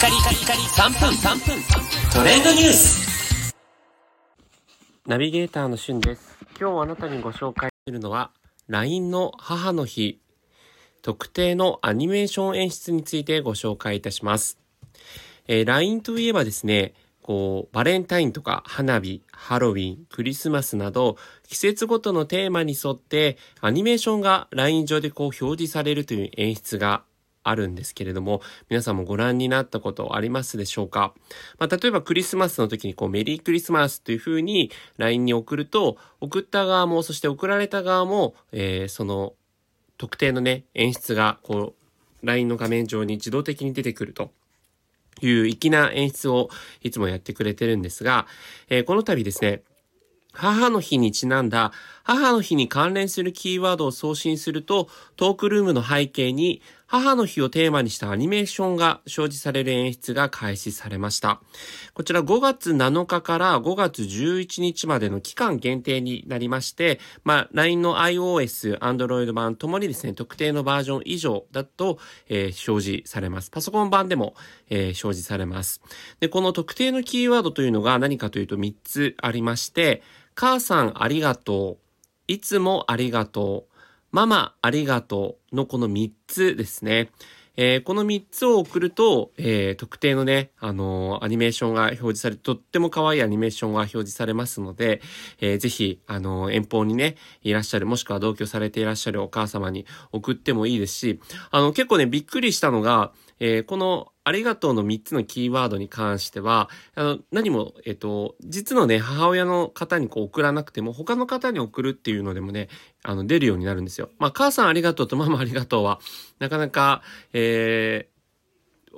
カリカリカリ3分3分トレンドニュースナビゲーターのしゅんです。今日あなたにご紹介するのは LINE の母の日特定のアニメーション演出についてご紹介いたします。えー LINE といえばですね、こう、バレンタインとか花火、ハロウィン、クリスマスなど、季節ごとのテーマに沿って、アニメーションが LINE 上でこう表示されるという演出があるんですけれども、皆さんもご覧になったことありますでしょうか？まあ、例えばクリスマスの時にこうメリークリスマスというふうに LINE に送ると、送った側も、そして送られた側も、えーその特定のね、演出がこう LINE の画面上に自動的に出てくると。いう粋な演出をいつもやってくれてるんですが、えーこの度ですね、母の日にちなんだ母の日に関連するキーワードを送信するとトークルームの背景に母の日をテーマにしたアニメーションが表示される演出が開始されました。こちら5月7日から5月11日までの期間限定になりまして、まあ、LINE の iOS、Android 版ともにですね、特定のバージョン以上だと、えー表示されます。パソコン版でも、えー表示されます。で、この特定のキーワードというのが何かというと3つありまして、母さんありがとう、いつもありがとう、ママありがとうのこの3つですね。えーこの3つを送ると、えー特定のね、あのーアニメーションが表示され、とっても可愛いアニメーションが表示されますので、えーぜひ、あの遠方にね、いらっしゃる、もしくは同居されていらっしゃるお母様に送ってもいいですし、あの、結構ね、びっくりしたのが、えこの、ありがとうの3つのキーワードに関しては、あの、何も、えっと、実のね、母親の方にこう送らなくても、他の方に送るっていうのでもね、あの、出るようになるんですよ。まあ、母さんありがとうとママありがとうは、なかなか、えー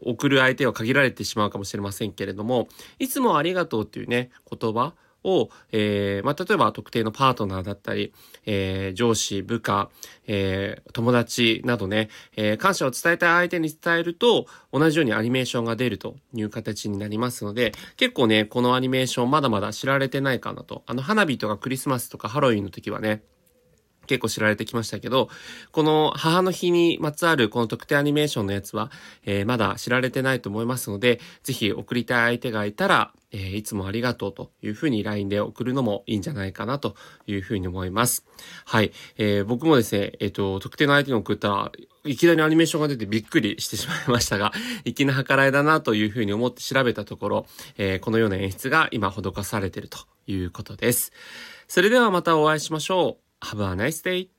送る相手は限られてしまうかもしれませんけれども、いつもありがとうっていうね、言葉を、えーまあ、例えば特定のパートナーだったり、えー上司、部下、えー友達などね、え感謝を伝えたい相手に伝えると、同じようにアニメーションが出るという形になりますので、結構ね、このアニメーションまだまだ知られてないかなと。あの、花火とかクリスマスとかハロウィンの時はね、結構知られてきましたけど、この母の日にまつわるこの特定アニメーションのやつは、えーまだ知られてないと思いますので、ぜひ送りたい相手がいたら、えーいつもありがとうというふうに LINE で送るのもいいんじゃないかなというふうに思います。はい。えー僕もですね、えっ、と、特定の相手に送ったら、いきなりアニメーションが出てびっくりしてしまいましたが、粋な計らいだなというふうに思って調べたところ、えこのような演出が今施されているということです。それではまたお会いしましょう。Have a nice day!